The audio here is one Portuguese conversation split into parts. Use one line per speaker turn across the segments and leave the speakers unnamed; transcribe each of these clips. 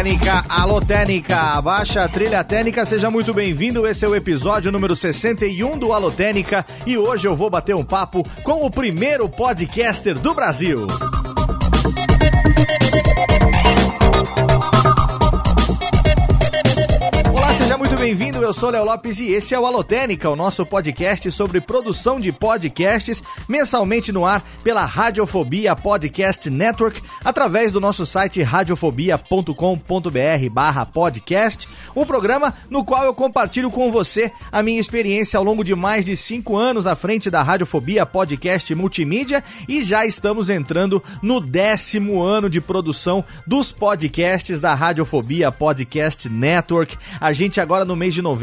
Técnica, alô Técnica, baixa a trilha técnica, seja muito bem-vindo. Esse é o episódio número 61 do Alô Técnica e hoje eu vou bater um papo com o primeiro podcaster do Brasil. Eu sou Léo Lopes e esse é o Alotênica, o nosso podcast sobre produção de podcasts, mensalmente no ar pela Radiofobia Podcast Network, através do nosso site radiofobia.com.br/podcast, um programa no qual eu compartilho com você a minha experiência ao longo de mais de cinco anos à frente da Radiofobia Podcast Multimídia e já estamos entrando no décimo ano de produção dos podcasts da Radiofobia Podcast Network. A gente agora no mês de novembro,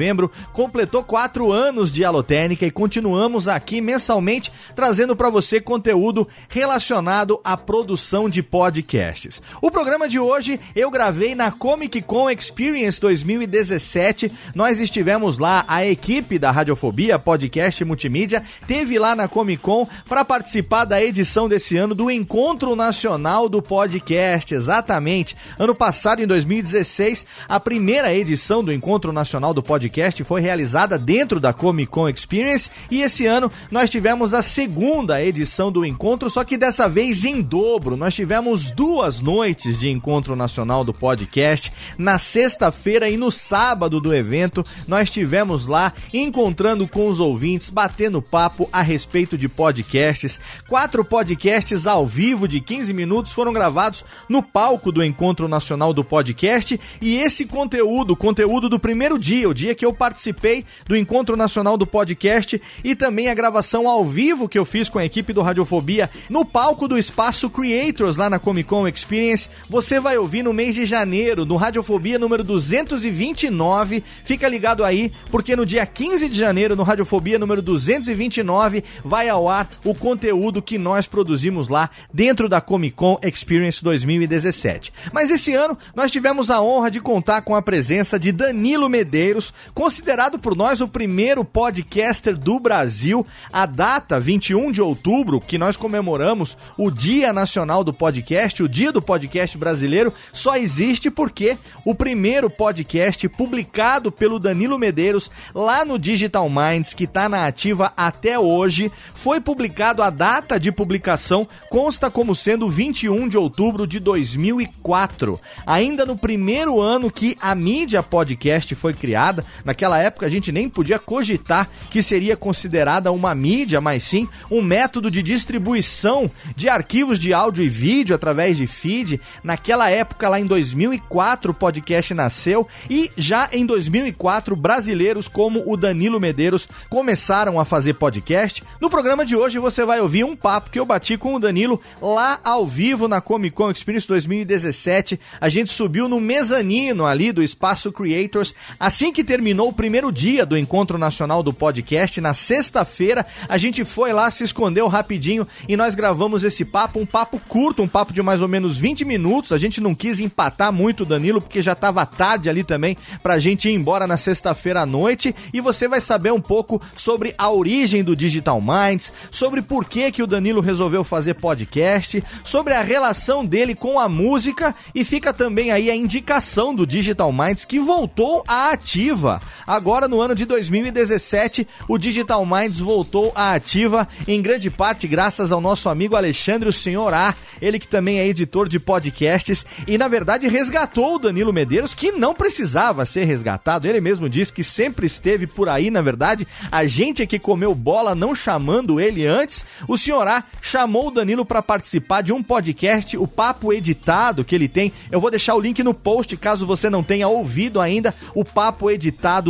completou quatro anos de Alotênica e continuamos aqui mensalmente trazendo para você conteúdo relacionado à produção de podcasts. O programa de hoje eu gravei na Comic Con Experience 2017. Nós estivemos lá, a equipe da Radiofobia Podcast Multimídia teve lá na Comic Con para participar da edição desse ano do Encontro Nacional do Podcast. Exatamente. Ano passado, em 2016, a primeira edição do Encontro Nacional do Podcast foi realizada dentro da Comic Con Experience e esse ano nós tivemos a segunda edição do encontro, só que dessa vez em dobro. Nós tivemos duas noites de encontro nacional do podcast. Na sexta-feira e no sábado do evento, nós tivemos lá encontrando com os ouvintes, batendo papo a respeito de podcasts. Quatro podcasts ao vivo de 15 minutos foram gravados no palco do Encontro Nacional do Podcast e esse conteúdo, conteúdo do primeiro dia, o dia que eu participei do Encontro Nacional do Podcast e também a gravação ao vivo que eu fiz com a equipe do Radiofobia no palco do Espaço Creators lá na Comic Con Experience. Você vai ouvir no mês de janeiro, no Radiofobia número 229. Fica ligado aí, porque no dia 15 de janeiro, no Radiofobia número 229, vai ao ar o conteúdo que nós produzimos lá dentro da Comic Con Experience 2017. Mas esse ano nós tivemos a honra de contar com a presença de Danilo Medeiros considerado por nós o primeiro podcaster do Brasil. A data, 21 de outubro, que nós comemoramos o Dia Nacional do Podcast, o Dia do Podcast Brasileiro, só existe porque o primeiro podcast publicado pelo Danilo Medeiros lá no Digital Minds, que está na ativa até hoje, foi publicado, a data de publicação consta como sendo 21 de outubro de 2004. Ainda no primeiro ano que a mídia podcast foi criada. Naquela época a gente nem podia cogitar que seria considerada uma mídia, mas sim um método de distribuição de arquivos de áudio e vídeo através de feed. Naquela época, lá em 2004, o podcast nasceu e já em 2004, brasileiros como o Danilo Medeiros começaram a fazer podcast. No programa de hoje você vai ouvir um papo que eu bati com o Danilo lá ao vivo na Comic Con Experience 2017. A gente subiu no mezanino ali do Espaço Creators, Assim que terminou o primeiro dia do Encontro Nacional do Podcast, na sexta-feira, a gente foi lá, se escondeu rapidinho e nós gravamos esse papo, um papo curto, um papo de mais ou menos 20 minutos. A gente não quis empatar muito o Danilo, porque já estava tarde ali também pra gente ir embora na sexta-feira à noite. E você vai saber um pouco sobre a origem do Digital Minds, sobre por que, que o Danilo resolveu fazer podcast, sobre a relação dele com a música e fica também aí a indicação do Digital Minds que voltou a ativa. Agora, no ano de 2017, o Digital Minds voltou à ativa, em grande parte graças ao nosso amigo Alexandre o Senhor A, ele que também é editor de podcasts e, na verdade, resgatou o Danilo Medeiros, que não precisava ser resgatado. Ele mesmo disse que sempre esteve por aí, na verdade. A gente é que comeu bola não chamando ele antes. O Senhor A chamou o Danilo para participar de um podcast, o Papo Editado, que ele tem. Eu vou deixar o link no post caso você não tenha ouvido ainda o Papo papo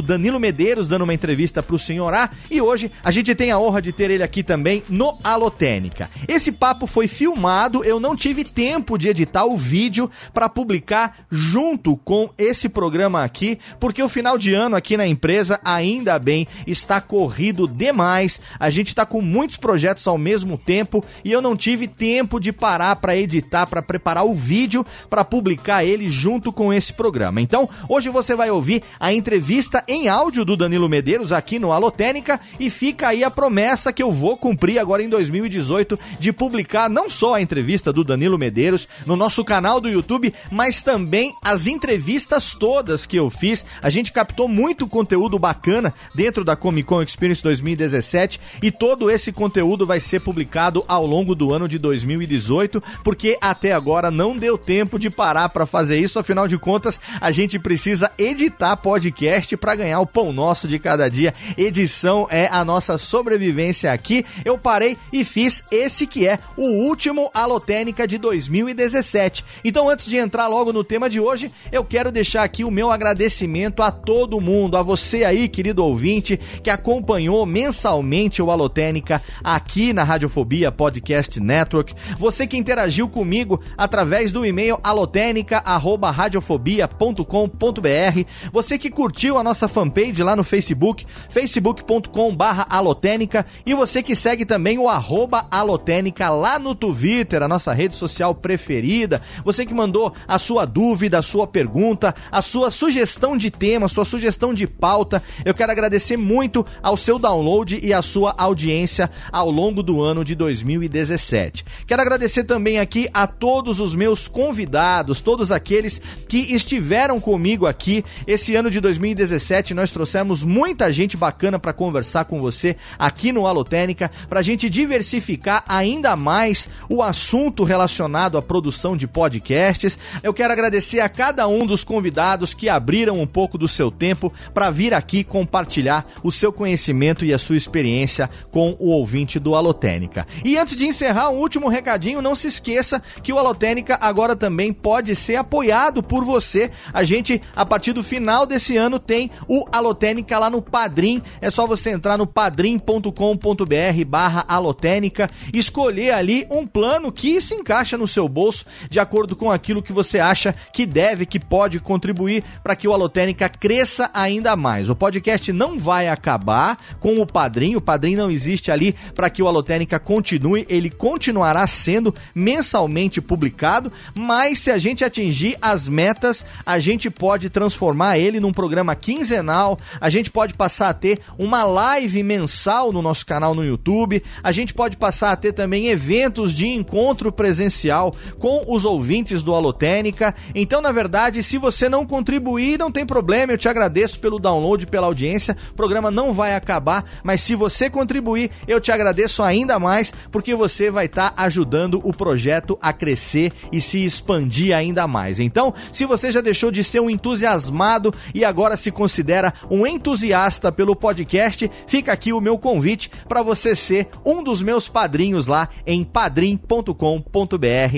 Danilo Medeiros dando uma entrevista pro Senhor A. E hoje a gente tem a honra de ter ele aqui também no Alotênica. Esse papo foi filmado, eu não tive tempo de editar o vídeo para publicar junto com esse programa aqui, porque o final de ano aqui na empresa, ainda bem, está corrido demais. A gente tá com muitos projetos ao mesmo tempo e eu não tive tempo de parar para editar, para preparar o vídeo para publicar ele junto com esse programa. Então, hoje você vai ouvir a entrevista em áudio do Danilo Medeiros aqui no Alotênica e fica aí a promessa que eu vou cumprir agora em 2018 de publicar não só a entrevista do Danilo Medeiros no nosso canal do YouTube, mas também as entrevistas todas que eu fiz. A gente captou muito conteúdo bacana dentro da Comic Con Experience 2017 e todo esse conteúdo vai ser publicado ao longo do ano de 2018, porque até agora não deu tempo de parar para fazer isso, afinal de contas, a gente precisa editar podcast para ganhar o pão nosso de cada dia. Edição é a nossa sobrevivência aqui. Eu parei e fiz esse que é o último Alotênica de 2017. Então, antes de entrar logo no tema de hoje, eu quero deixar aqui o meu agradecimento a todo mundo, a você aí, querido ouvinte, que acompanhou mensalmente o Alotênica aqui na Radiofobia Podcast Network. Você que interagiu comigo através do e-mail alotênica@radiofobia.com.br. Você que curtiu a nossa fanpage lá no Facebook, facebook.com/alotênica e você que segue também o arroba alotênica lá no Twitter, a nossa rede social preferida. Você que mandou a sua dúvida, a sua pergunta, a sua sugestão de tema, sua sugestão de pauta. Eu quero agradecer muito ao seu download e à sua audiência ao longo do ano de 2017. Quero agradecer também aqui a todos os meus convidados, todos aqueles que estiveram comigo aqui. Esse ano de 2017 nós trouxemos muita gente bacana para conversar com você aqui no Alotênica, para a gente diversificar ainda mais o assunto relacionado à produção de podcasts. Eu quero agradecer a cada um dos convidados que abriram um pouco do seu tempo para vir aqui compartilhar o seu conhecimento e a sua experiência com o ouvinte do Alotênica. E antes de encerrar, um último recadinho, não se esqueça que o Alotênica agora também pode ser apoiado por você. A gente, a partir do final desse ano, tem o Alotênica lá no Padrim. É só você entrar no padrim.com.br barra alotênica, escolher ali um plano que se encaixa no seu bolso de acordo com aquilo que você acha que deve, que pode contribuir para que o Alotênica cresça ainda mais. O podcast não vai acabar com o Padrim, o Padrim não existe ali para que o Alotênica continue, ele continuará sendo mensalmente publicado, mas se a gente atingir as metas, a gente pode transformar ele num programa quinzenal, a gente pode passar a ter uma live mensal no nosso canal no YouTube, a gente pode passar a ter também eventos de encontro presencial com os ouvintes do Alotênica. Então, na verdade, se você não contribuir, não tem problema, eu te agradeço pelo download, pela audiência. O programa não vai acabar, mas se você contribuir, eu te agradeço ainda mais, porque você vai estar tá ajudando o projeto a crescer e se expandir ainda mais. Então, se você já deixou de ser um entusiasmado e agora se considera um entusiasta pelo podcast, fica aqui o meu convite para você ser um dos meus padrinhos lá em padrim.com.br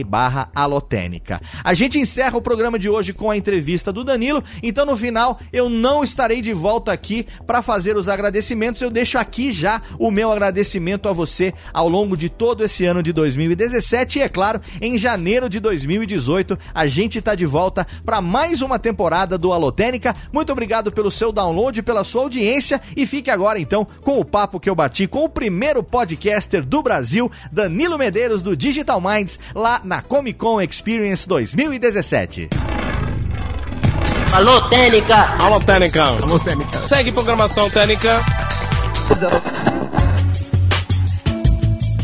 barra alotênica. A gente encerra o programa de hoje com a entrevista do Danilo, então no final eu não estarei de volta aqui para fazer os agradecimentos, eu deixo aqui já o meu agradecimento a você ao longo de todo esse ano de 2017 e é claro, em janeiro de 2018 a gente está de volta para mais uma temporada do Alotênica. Muito obrigado pelo seu download, pela sua audiência e fique agora então com o papo que eu bati com o primeiro podcaster do Brasil, Danilo Medeiros do Digital Minds, lá na Comic Con Experience 2017.
Alô, Técnica!
Alô, Técnica! Alô, Técnica! Segue programação Técnica!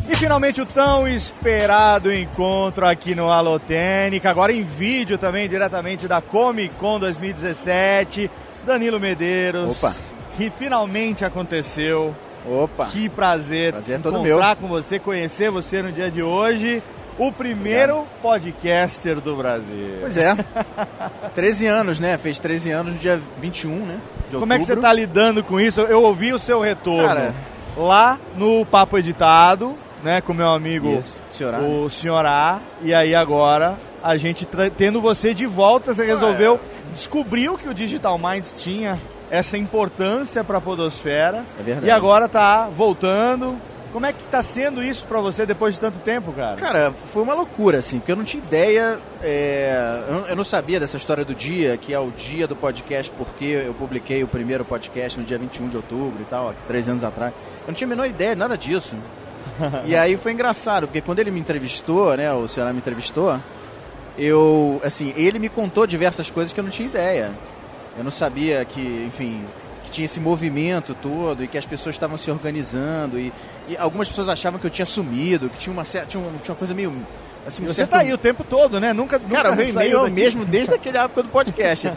E finalmente o tão esperado encontro aqui no Alotênica, agora em vídeo também, diretamente da Comic Con 2017. Danilo Medeiros.
Opa!
Que finalmente aconteceu.
Opa!
Que prazer,
prazer é todo
encontrar
meu.
com você, conhecer você no dia de hoje. O primeiro Obrigado. podcaster do Brasil.
Pois é. 13 anos, né? Fez 13 anos no dia 21, né?
Como é que você tá lidando com isso? Eu ouvi o seu retorno. Cara, lá no Papo Editado,
né, com meu amigo
Isso, né?
o senhor A, e aí agora a gente tendo você de volta, você resolveu, descobriu que o Digital Minds tinha essa importância para a podosfera,
É verdade.
e agora tá voltando. Como é que tá sendo isso para você depois de tanto tempo, cara?
Cara, foi uma loucura, assim, porque eu não tinha ideia, é, eu, não- sabia dessa história do dia, que é o dia do podcast, porque eu publiquei o primeiro podcast no dia 21 de outubro e tal, três anos atrás. Eu não tinha a menor ideia de nada disso. e aí foi engraçado, porque quando ele me entrevistou, né, o senhor me entrevistou, eu, assim, ele me contou diversas coisas que eu não tinha ideia. Eu não sabia que, enfim, que tinha esse movimento todo e que as pessoas estavam se organizando e, e algumas pessoas achavam que eu tinha sumido, que tinha uma certa, tinha, um- tinha uma coisa meio assim, um
Você
certo-
tá aí o tempo todo, né? Nunca,
Cara,
nunca
meu e-mail é o mesmo desde aquela época do podcast,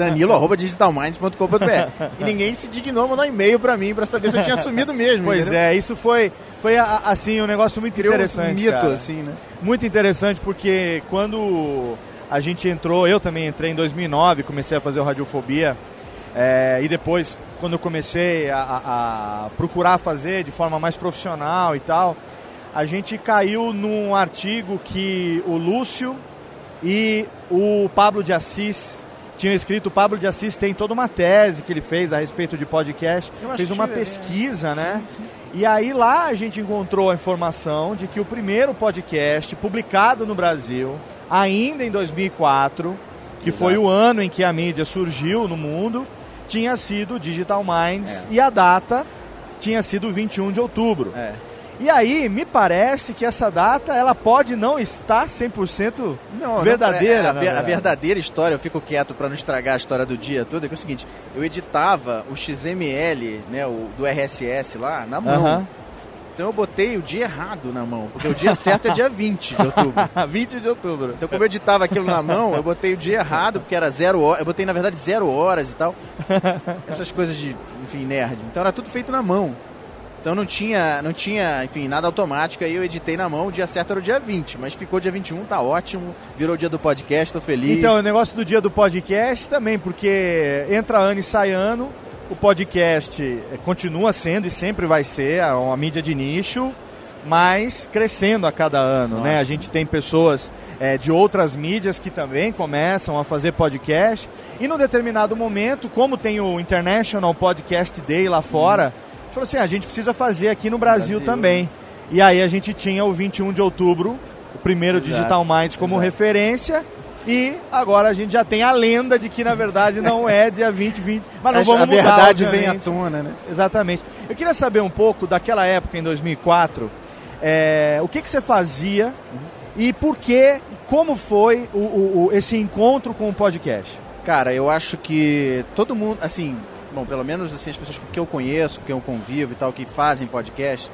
danilo@digitalminds.com.br. E ninguém se dignou mandar um e-mail pra mim pra saber se eu tinha sumido mesmo.
Pois
entendeu?
é, isso foi, foi assim um negócio muito
Criou
interessante.
um mito
cara.
assim, né?
Muito interessante porque quando a gente entrou, eu também entrei em 2009, comecei a fazer o Radiofobia. é, e depois, quando eu comecei a, a- a procurar fazer de forma mais profissional e tal, a gente caiu num artigo que o Lúcio e o Pablo de Assis tinham escrito. O Pablo de Assis tem toda uma tese que ele fez a respeito de podcast, fez uma pesquisa, né?
Sim, sim.
E aí lá a gente encontrou a informação de que o primeiro podcast publicado no Brasil, ainda em 2004, que
Exato.
foi o ano em que a mídia surgiu no mundo, tinha sido Digital Minds
É.
e a data tinha sido 21 de outubro.
É.
E aí me parece que essa data ela pode não estar 100%
Não,
verdadeira.
não, é, a, ver- a
verdade.
verdadeira história, eu fico quieto pra não estragar a história do dia todo, é que é o seguinte, eu editava o XML, né, o, do RSS lá, na mão.
Aham.
Então eu botei o dia errado na mão, porque o dia certo é dia 20 de outubro.
20 de outubro.
Então, como eu editava aquilo na mão, eu botei o dia errado, porque era zero horas. Eu botei, na verdade, zero horas e tal. Essas coisas de, enfim, nerd. Então era tudo feito na mão. Então não tinha, não tinha, enfim, nada automático. Aí eu editei na mão, o dia certo era o dia 20. Mas ficou dia 21, tá ótimo. Virou o dia do podcast, tô feliz.
Então, o negócio do dia do podcast também, porque entra ano e sai ano, o podcast eh, continua sendo e sempre vai ser uma mídia de nicho, mas crescendo a cada ano, né?
Nossa.
A gente tem pessoas eh, de outras mídias que também começam a fazer podcast, e num determinado momento, como tem o International Podcast Day lá fora, gente falou assim, "Ah, a gente precisa fazer aqui no Brasil,
Brasil.
também. E aí a gente tinha o 21 de outubro, o primeiro
Exato,
Digital Minds como
exato.
referência. E agora a gente já tem a lenda de que na verdade não é dia 20, 20. Mas não vamos
a
mudar,
verdade vem à
obviamente.
tona, né?
Exatamente. Eu queria saber um pouco daquela época, em 2004, é, o que, que você fazia e por que, como foi o, o- o- esse encontro com o podcast?
Cara, eu acho que todo mundo, assim, bom, pelo menos assim, as pessoas que eu conheço, que eu convivo e tal, que fazem podcast,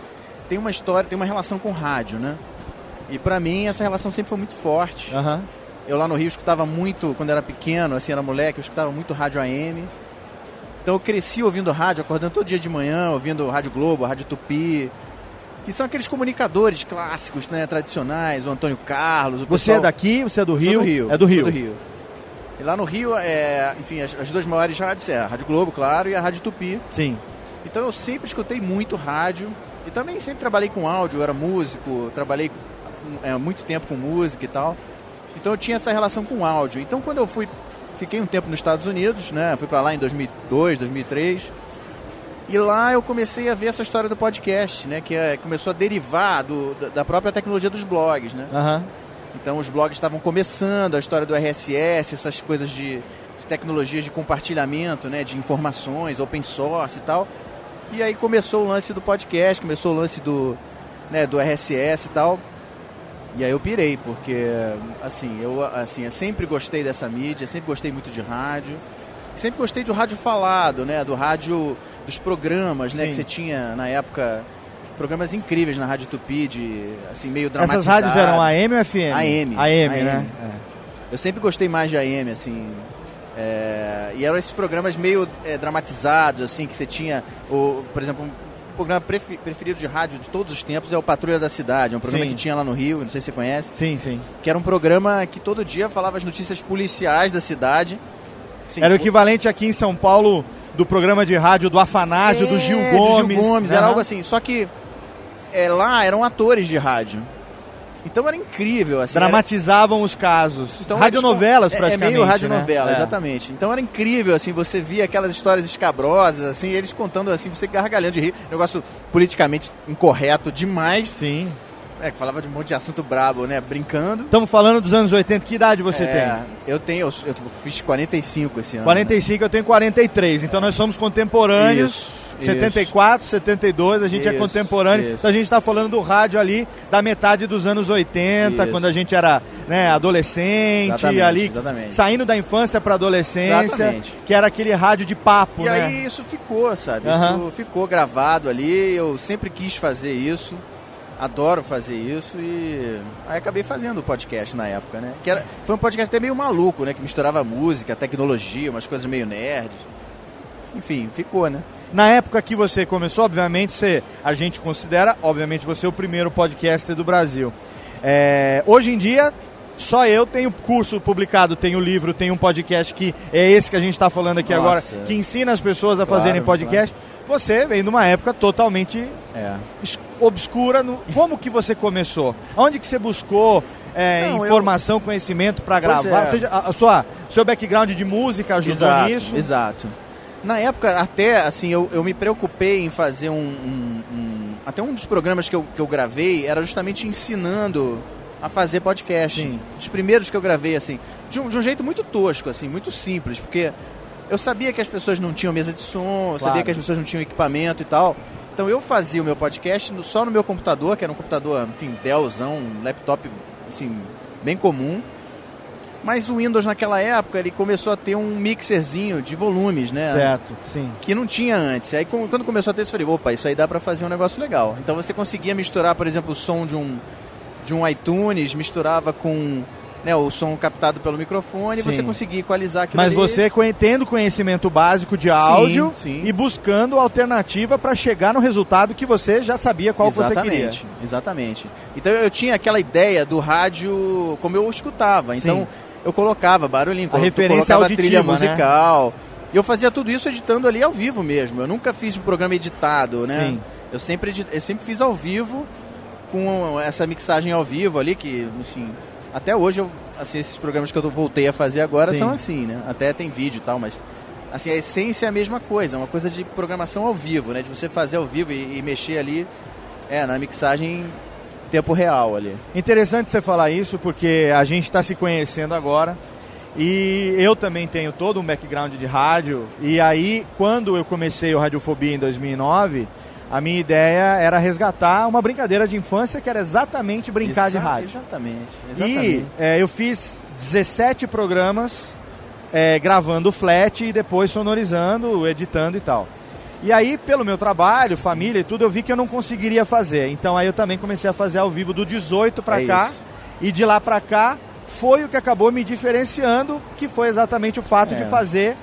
tem uma história, tem uma relação com rádio, né? E pra mim essa relação sempre foi muito forte. Eu lá no Rio escutava muito, quando era pequeno, assim, era moleque, eu escutava muito rádio AM. Então eu cresci ouvindo rádio, acordando todo dia de manhã, ouvindo Rádio Globo, Rádio Tupi, que são aqueles comunicadores clássicos, né, tradicionais, o Antônio Carlos, o
Você
pessoal...
é daqui, você é do
Sou
Rio?
do Rio.
É do
sou
Rio.
do Rio. E lá no Rio, é, enfim, as, as duas maiores rádios é a Rádio Globo, claro, e a Rádio Tupi.
Sim.
Então eu sempre escutei muito rádio e também sempre trabalhei com áudio, eu era músico, trabalhei é, muito tempo com música e tal. Então eu tinha essa relação com áudio. Então quando eu fui, fiquei um tempo nos Estados Unidos, né? Fui pra lá em 2002, 2003. E lá eu comecei a ver essa história do podcast, né? Que é- começou a derivar do, da- da própria tecnologia dos blogs, né?
Aham.
Então os blogs estavam começando, a história do RSS, essas coisas de, de tecnologias de compartilhamento, né, de informações, open source e tal. E aí começou o lance do podcast, começou o lance do, né, do RSS e tal. E aí eu pirei, porque assim, eu assim, eu sempre gostei dessa mídia, sempre gostei muito de rádio. Sempre gostei do rádio falado, né, do rádio dos programas, né,
Sim.
que você tinha na época programas incríveis na Rádio Tupi de assim meio
Essas
dramatizados.
rádios eram AM ou FM?
AM.
AM,
AM.
né?
Eu sempre gostei mais de AM, assim. é, e eram esses programas meio é, dramatizados, assim, que você tinha, o, por exemplo, um programa prefe- preferido de rádio de todos os tempos é o Patrulha da Cidade. É um programa
Sim.
que tinha lá no Rio, não sei se você conhece.
Sim, sim.
Que era um programa que todo dia falava as notícias policiais da cidade. Assim,
Era o equivalente aqui em São Paulo do programa de rádio do Afanásio, do Gil
É,
Gomes.
do Gil Gomes, era
Aham.
algo assim. Só que é, lá eram atores de rádio. Então era incrível, assim.
Dramatizavam era... os casos.
Então,
radionovelas,
é,
praticamente.
É meio radionovela,
né?
exatamente. Então era incrível, assim, você via aquelas histórias escabrosas, assim, eles contando assim, você gargalhando de rir. Negócio politicamente incorreto demais.
Sim.
É, que falava de um monte de assunto brabo, né? Brincando.
Estamos falando dos anos 80. Que idade você
é,
tem?
Eu tenho, eu, eu, fiz 45 esse ano.
45, né? eu tenho 43. Então nós somos contemporâneos.
Isso.
74, 72, a gente é
Isso,
é contemporâneo.
isso.
Então a gente está falando do rádio ali da metade dos anos 80,
Isso.
quando a gente era né, adolescente,
Exatamente,
ali
exatamente.
saindo da infância para adolescência,
Exatamente.
que era aquele rádio de papo,
E
né?
aí isso ficou, sabe?
Aham.
Isso ficou gravado ali, eu sempre quis fazer isso. Adoro fazer isso e aí acabei fazendo o podcast na época, né? Que era, foi um podcast até meio maluco, né? Que misturava música, tecnologia, umas coisas meio nerds. Enfim, ficou, né?
Na época que você começou, obviamente, você, a gente considera, obviamente, você é o primeiro podcaster do Brasil. É, hoje em dia, só eu tenho curso publicado, tenho livro, tenho um podcast que é esse que a gente está falando aqui
Nossa.
agora, que ensina as pessoas a
Claro,
fazerem podcast. Você vem de uma época totalmente
É.
obscura. No, como que você começou? Onde que você buscou é,
Não, eu-
informação, conhecimento para gravar?
é.
Seja, a, a sua, seu background de música ajudou
exato,
nisso?
Exato. Na época, até assim, eu, eu me preocupei em fazer um, um- um- Até um dos programas que eu, que eu gravei era justamente ensinando a fazer podcast.
Sim.
Os primeiros que eu gravei, assim, de um, de um jeito muito tosco, assim, muito simples, porque eu sabia que as pessoas não tinham mesa de som, eu sabia
Claro.
que as pessoas não tinham equipamento e tal. Então eu fazia o meu podcast no- só no meu computador, que era um computador, enfim, Dellzão, um laptop, assim, bem comum. Mas o Windows naquela época ele começou a ter um mixerzinho de volumes, né?
Certo, sim.
Que não tinha antes. Aí quando começou a ter isso, eu falei, opa, isso aí dá pra fazer um negócio legal. Então você conseguia misturar, por exemplo, o som de um, de um iTunes, misturava com né, o som captado pelo microfone, e
Sim.
você conseguia equalizar aquilo
Mas
ali.
você tendo conhecimento básico de áudio
sim.
e buscando alternativa para chegar no resultado que você já sabia qual que você queria.
Exatamente, exatamente. Então eu tinha aquela ideia do rádio como eu escutava. Então
Sim.
Eu colocava barulhinho, colo-
referência
colocava
auditiva,
trilha
né?
musical. E eu fazia tudo isso editando ali ao vivo mesmo. Eu nunca fiz um programa editado, né?
Sim.
Eu sempre, edit- eu sempre fiz ao vivo, com essa mixagem ao vivo ali, que, enfim, até hoje, eu, assim, esses programas que eu voltei a fazer agora
Sim.
são assim, né? Até tem vídeo e tal, mas, assim, a essência é a mesma coisa, é uma coisa de programação ao vivo, né? De você fazer ao vivo e, e mexer ali, é, na mixagem em tempo real ali.
Interessante você falar isso porque a gente está se conhecendo agora e eu também tenho todo um background de rádio. E aí, quando eu comecei o Radiofobia em 2009, a minha ideia era resgatar uma brincadeira de infância que era exatamente brincar de
Exa-
rádio.
Exatamente,
E
exatamente.
é, eu fiz 17 programas é, gravando flat e depois sonorizando, editando e tal. E aí, pelo meu trabalho, família e tudo, eu vi que eu não conseguiria fazer. Então aí eu também comecei a fazer ao vivo do 18 pra
É
cá.
isso.
E de lá pra cá foi o que acabou me diferenciando, que foi exatamente o fato
É.
de fazer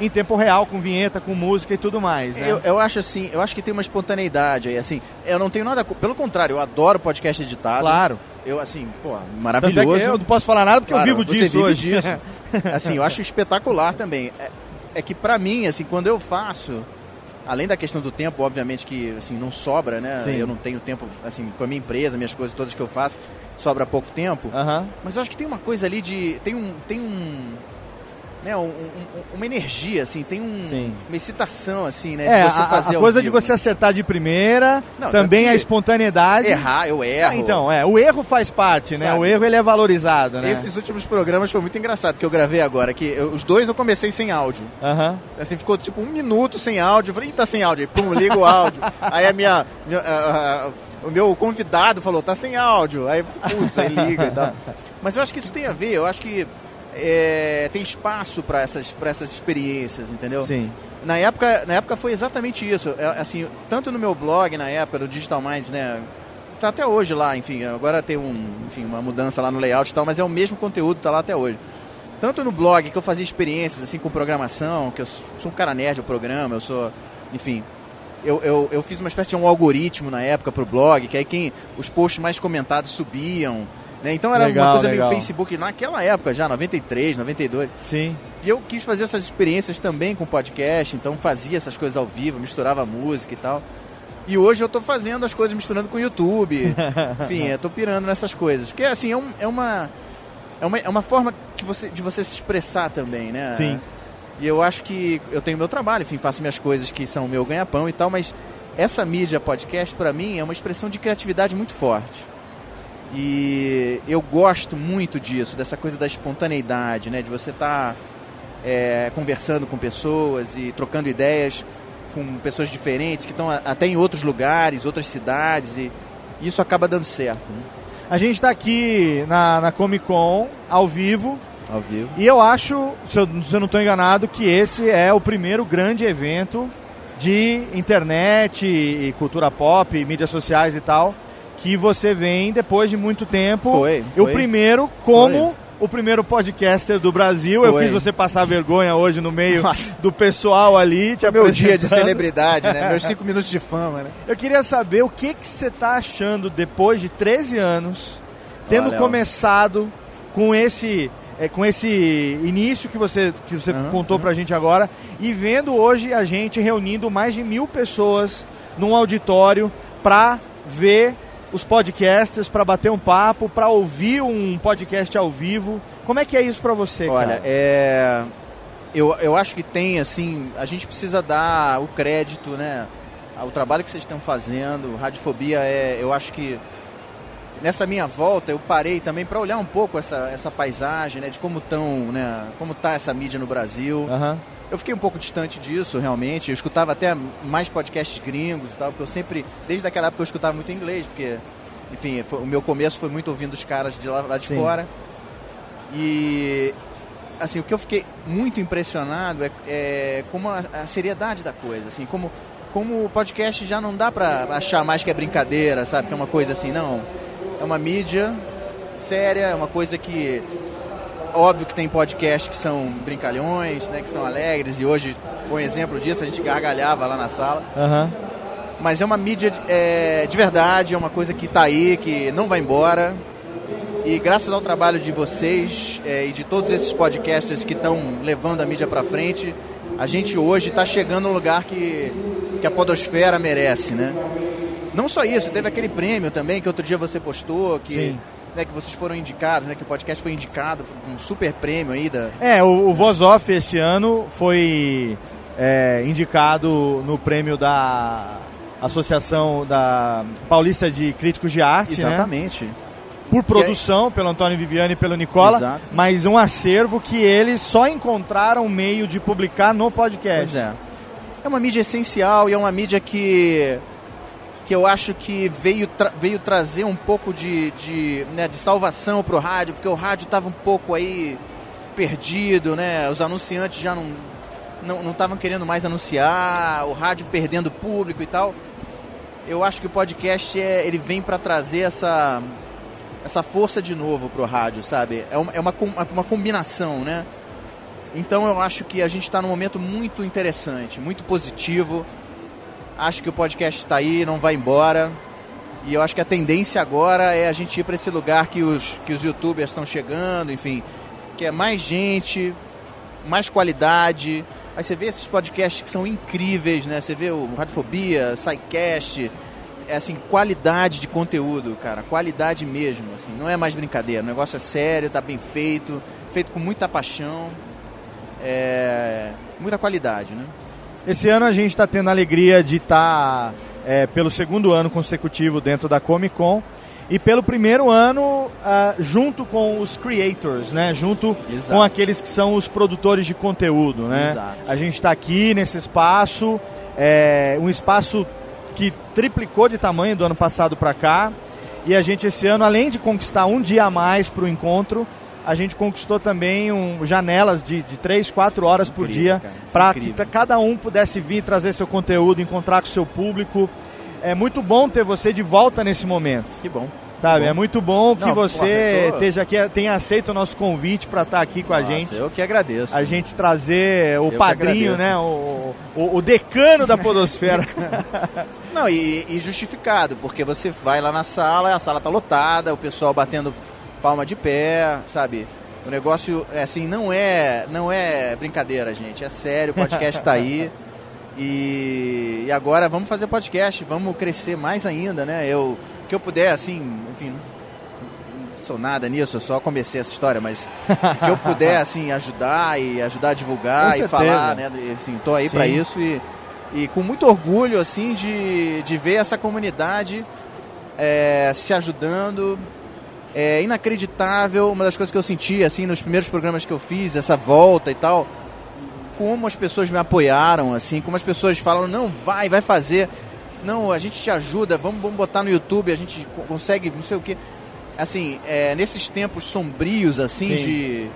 em tempo real, com vinheta, com música e tudo mais. Né?
Eu, eu acho assim, eu acho que tem uma espontaneidade aí, assim, eu não tenho nada, pelo contrário, eu adoro podcast editado.
Claro.
Eu, assim, pô,
é
maravilhoso.
que eu não posso falar nada porque
Claro,
eu vivo disso
vive
hoje.
disso. assim, eu acho espetacular também. É, é que pra mim, assim, quando eu faço, além da questão do tempo, obviamente que assim não sobra, né?
Sim.
Eu não tenho tempo assim com a minha empresa, minhas coisas todas que eu faço, sobra pouco tempo. Mas eu acho que tem uma coisa ali de tem um tem um né, um- um- uma energia assim, tem um,
Sim.
uma excitação assim, né,
É,
de você
a-
fazer
a, coisa de
vivo.
você acertar de primeira,
Não,
também a espontaneidade.
errar, eu erro.
Ah, então, é, o erro faz parte, né?
Sabe?
O erro ele é valorizado, né?
Esses últimos programas foi muito engraçado que eu gravei agora, que eu- os dois eu comecei sem áudio. Assim, ficou tipo um minuto sem áudio. Eu falei, tá sem áudio. Aí, pum, liga o áudio. Aí a minha. minha- a- o meu convidado falou, tá sem áudio. Aí, putz, aí liga e tal. Mas eu acho que isso tem a ver, eu acho que é, tem espaço para essas, pra essas experiências, entendeu?
Sim.
Na época, na época foi exatamente isso. É, assim, tanto no meu blog, na época do Digital Minds, né? Tá até hoje lá, enfim. Agora tem um, enfim, uma mudança lá no layout e tal, mas é o mesmo conteúdo, tá lá até hoje. Tanto no blog, que eu fazia experiências assim com programação, que eu sou um cara nerd do programa, eu sou, enfim. Eu, eu, eu fiz uma espécie de um algoritmo na época pro blog, que aí quem os posts mais comentados subiam. Né? Então era
Legal,
uma coisa
legal.
meio Facebook naquela época já, 93, 92.
Sim.
E eu quis fazer essas experiências também com podcast, então fazia essas coisas ao vivo, misturava música e tal. E hoje eu tô fazendo as coisas misturando com o YouTube. Enfim, eu tô pirando nessas coisas. Porque, assim, é, um, é uma... É uma, é uma forma que você, de você se expressar também, né?
Sim.
E eu acho que eu tenho meu trabalho, enfim, faço minhas coisas que são meu ganha-pão e tal, mas essa mídia podcast, para mim, é uma expressão de criatividade muito forte. E eu gosto muito disso, dessa coisa da espontaneidade, né? De você estar tá, é, conversando com pessoas e trocando ideias com pessoas diferentes que estão até em outros lugares, outras cidades e isso acaba dando certo. Né?
A gente está aqui na, na Comic Con ao vivo.
Ao vivo.
E eu acho, se eu, se eu não estou enganado, que esse é o primeiro grande evento de internet e cultura pop, e mídias sociais e tal, que você vem depois de muito tempo.
Foi.
foi. O primeiro como foi o primeiro podcaster do Brasil. Foi. Eu fiz você passar vergonha hoje no meio Nossa. do pessoal ali. Te
Meu dia de celebridade, né? Meus cinco minutos de fama, né?
Eu queria saber o que, que você está achando depois de 13 anos, tendo Olha, começado com esse é, com esse início que você, que você uhum, contou uhum. pra gente agora e vendo hoje a gente reunindo mais de mil pessoas num auditório para ver os podcasters, para bater um papo, para ouvir um podcast ao vivo. Como é que é isso para você?
Olha,
cara?
é eu, eu acho que tem assim, a gente precisa dar o crédito, né, ao trabalho que vocês estão fazendo. Radiofobia é, eu acho que nessa minha volta eu parei também para olhar um pouco essa, essa paisagem, né, de como tão, né, como tá essa mídia no Brasil.
Uhum.
Eu fiquei um pouco distante disso, realmente. Eu escutava até mais podcasts gringos e tal, porque eu sempre, desde aquela época eu escutava muito inglês, porque, enfim, foi, o meu começo foi muito ouvindo os caras de lá, lá de Sim. fora. E, assim, o que eu fiquei muito impressionado é, é como a, a, seriedade da coisa, assim, como, como o podcast já não dá pra achar mais que é brincadeira, sabe? Que é uma coisa assim, não. É uma mídia séria, é uma coisa que Óbvio que tem podcasts que são brincalhões, né, que são alegres, e hoje, por exemplo disso, a gente gargalhava lá na sala.
Uhum.
Mas é uma mídia é, de verdade, é uma coisa que está aí, que não vai embora. E graças ao trabalho de vocês é, e de todos esses podcasters que estão levando a mídia para frente, a gente hoje está chegando no lugar que, que a podosfera merece, né? Não só isso, teve aquele prêmio também que outro dia você postou, que
Sim
né, que vocês foram indicados, né, que o podcast foi indicado por um super prêmio aí da...
É, o, o Voz Off esse ano foi é, indicado no prêmio da Associação da Paulista de Críticos de Arte,
né? Exatamente.
Né? Por produção, pelo Antônio Viviani e pelo Nicola, Exato. mas um acervo que eles só encontraram meio de publicar no podcast.
Pois é. É uma mídia essencial e é uma mídia que que eu acho que veio, tra veio trazer um pouco de, de, né, de salvação para o rádio, porque o rádio estava um pouco aí perdido, né? Os anunciantes já não não estavam querendo mais anunciar, o rádio perdendo público e tal. Eu acho que o podcast é, ele vem para trazer essa essa força de novo pro rádio, sabe? É uma, é uma, uma combinação, né? Então eu acho que a gente está num momento muito interessante, muito positivo Acho que o podcast está aí, não vai embora. E eu acho que a tendência agora é a gente ir para esse lugar que os, que os youtubers estão chegando, enfim, que é mais gente, mais qualidade. Aí você vê esses podcasts que são incríveis, né? Você vê o Radiofobia, SciCast, é assim, qualidade de conteúdo, cara, qualidade mesmo, assim, não é mais brincadeira, o negócio é sério, tá bem feito, feito com muita paixão, é, muita qualidade, né?
Esse ano a gente está tendo a alegria de estar tá, é, pelo segundo ano consecutivo dentro da Comic Con e pelo primeiro ano uh, junto com os creators, né? Junto Exato. com aqueles que são os produtores de conteúdo, né?
Exato.
A gente está aqui nesse espaço, é, um espaço que triplicou de tamanho do ano passado para cá. E a gente esse ano, além de conquistar um dia a mais para o encontro, a gente conquistou também um, janelas de, de 3, 4 horas Incrível, por dia para que cada um pudesse vir trazer seu conteúdo, encontrar com o seu público. É muito bom ter você de volta nesse momento.
Que bom.
Sabe, é muito bom que Não, você tô... esteja aqui, tenha aceito o nosso convite para estar aqui com Nossa, a gente.
Eu que agradeço.
A gente trazer o eu padrinho, né? O, o, o, decano da podosfera.
Não, e, e, justificado, porque você vai lá na sala, a sala tá lotada, o pessoal batendo palma de pé, sabe? O negócio, é assim, não é, não é brincadeira, gente. É sério, o podcast está aí. E, e agora vamos fazer podcast, vamos crescer mais ainda, né? Eu que eu puder, assim, enfim, não sou nada nisso, eu só comecei essa história, mas que eu puder, assim, ajudar e ajudar a divulgar
Com
e falar, né? Assim, tô aí para isso e, e com muito orgulho, assim, de, de ver essa comunidade é, se ajudando. É inacreditável, uma das coisas que eu senti, assim, nos primeiros programas que eu fiz, essa volta e tal, como as pessoas me apoiaram, assim, como as pessoas falam, não, vai, vai fazer, não, a gente te ajuda, vamos, vamos botar no YouTube, a gente co- consegue, não sei o quê. Assim, é, nesses tempos sombrios, assim,
Sim.
de,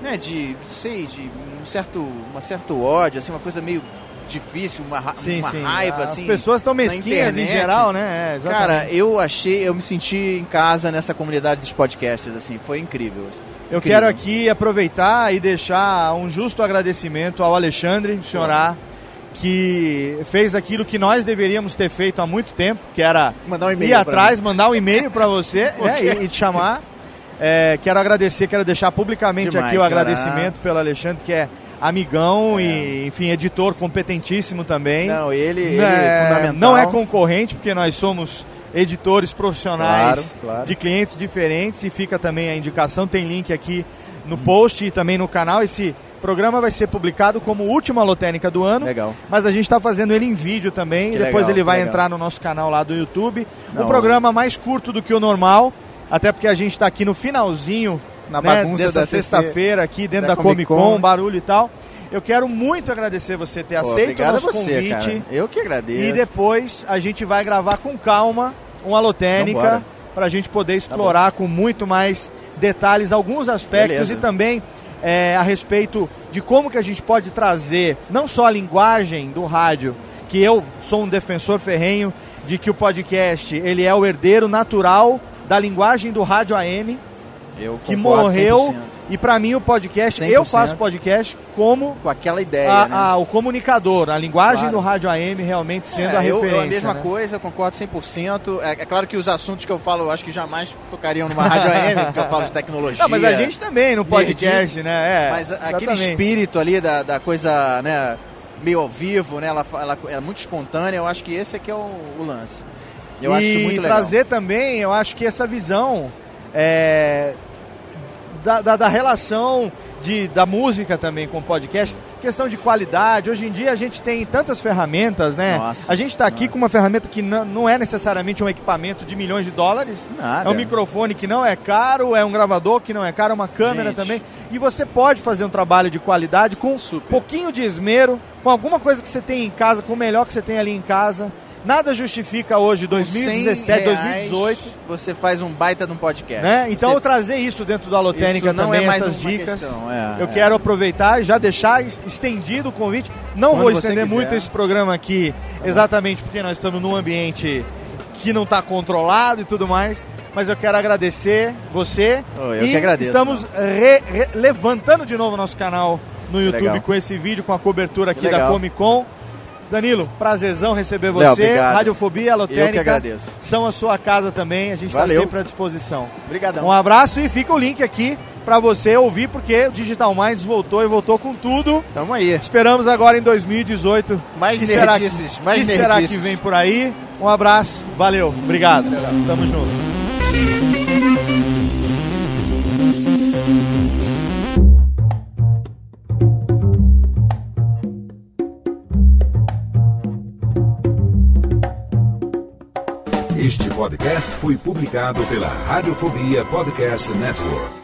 né, de, não sei, de um certo, uma certo ódio, assim, uma coisa meio difícil, uma, ra-
Sim,
uma
sim.
raiva,
As
assim.
pessoas estão mesquinhas em geral, né? É.
Cara, eu achei, eu me senti em casa nessa comunidade dos podcasters, assim, foi incrível.
Eu
Incrível.
quero aqui aproveitar e deixar um justo agradecimento ao Alexandre Chorá, que fez aquilo que nós deveríamos ter feito há muito tempo, que era
Mandar um e-mail
ir atrás, mandar um e-mail para você né, e, e te chamar. É, quero agradecer, quero deixar publicamente
Demais,
aqui o
Xará.
agradecimento pelo Alexandre, que é amigão e, enfim, editor competentíssimo também.
Não, ele, ele é
é,
fundamental.
não é concorrente, porque nós somos editores profissionais
Claro, claro.
de clientes diferentes e fica também a indicação, tem link aqui no post e também no canal. Esse programa vai ser publicado como última lotérica do ano,
Legal.
mas a gente está fazendo ele em vídeo também
Que
e depois
legal,
ele vai
legal.
entrar no nosso canal lá do YouTube.
Não.
Um programa mais curto do que o normal, até porque a gente está aqui no finalzinho
Na
né,
bagunça
dessa sexta-feira aqui dentro da,
da
Comic
Comic
Con,
Con.
barulho e tal. Eu quero muito agradecer você ter
Pô,
aceito o nosso
você,
convite.
cara. Eu que agradeço.
E depois a gente vai gravar com calma uma
Vambora.
para a gente poder explorar com muito mais detalhes alguns aspectos
Beleza.
e também é, a respeito de como que a gente pode trazer não só a linguagem do rádio, que eu sou um defensor ferrenho de que o podcast ele é o herdeiro natural da linguagem do rádio AM,
Eu
que morreu
100%.
e para mim o podcast,
100%.
eu faço podcast como
Com aquela ideia,
a-
né?
a- o comunicador, a linguagem
Claro.
do rádio AM realmente sendo
É,
a
eu,
referência.
eu a mesma
né?
coisa, concordo 100%. É, é claro que os assuntos que eu falo, eu acho que jamais tocariam numa rádio AM, porque eu falo de tecnologia.
Não, mas a gente também no podcast, né? É,
Mas aquele espírito ali da, da coisa, né, meio ao vivo, né, ela, fa- ela é muito espontânea, eu acho que esse aqui é o, o lance. Eu
e
acho muito legal.
trazer também, eu acho que essa visão é, da, da, da relação de, da música também com o podcast, questão de qualidade. Hoje em dia a gente tem tantas ferramentas, né?
Nossa,
a gente está aqui com uma ferramenta que não, não é necessariamente um equipamento de milhões de dólares.
Nada.
É um microfone que não é caro, é um gravador que não é caro, é uma câmera
Gente.
também. E você pode fazer um trabalho de qualidade com um pouquinho de esmero, com alguma coisa que você tem em casa, com o melhor que você tem ali em casa. Nada justifica hoje, 2017,
100 reais,
2018.
Você faz um baita de um podcast.
Né? Então
Você-
eu trazer isso dentro da Alotênica
Isso não
também,
é mais
essas dicas.
é,
eu
é.
quero aproveitar e já deixar es- estendido o convite. Não
Quando
vou estender muito esse programa aqui, exatamente porque nós estamos num ambiente que não está controlado e tudo mais. Mas eu quero agradecer você.
Oh, eu
e
que agradeço,
estamos re- re- levantando de novo o nosso canal no YouTube
legal.
com esse vídeo, com a cobertura aqui da. Comic Con. Danilo, prazerzão receber
Léo,
você.
obrigado.
Radiofobia,
Eu
Alotênica.
que agradeço.
São a sua casa também, a gente está sempre à disposição.
Obrigadão.
Um abraço e fica o link aqui para você ouvir, porque o Digital Minds voltou e voltou com tudo.
Tamo aí.
Esperamos agora em 2018.
Mais
que será que,
mais
que será que vem por aí? Um abraço, valeu, obrigado. Tamo junto.
Podcast foi publicado pela Radiofobia Podcast Network.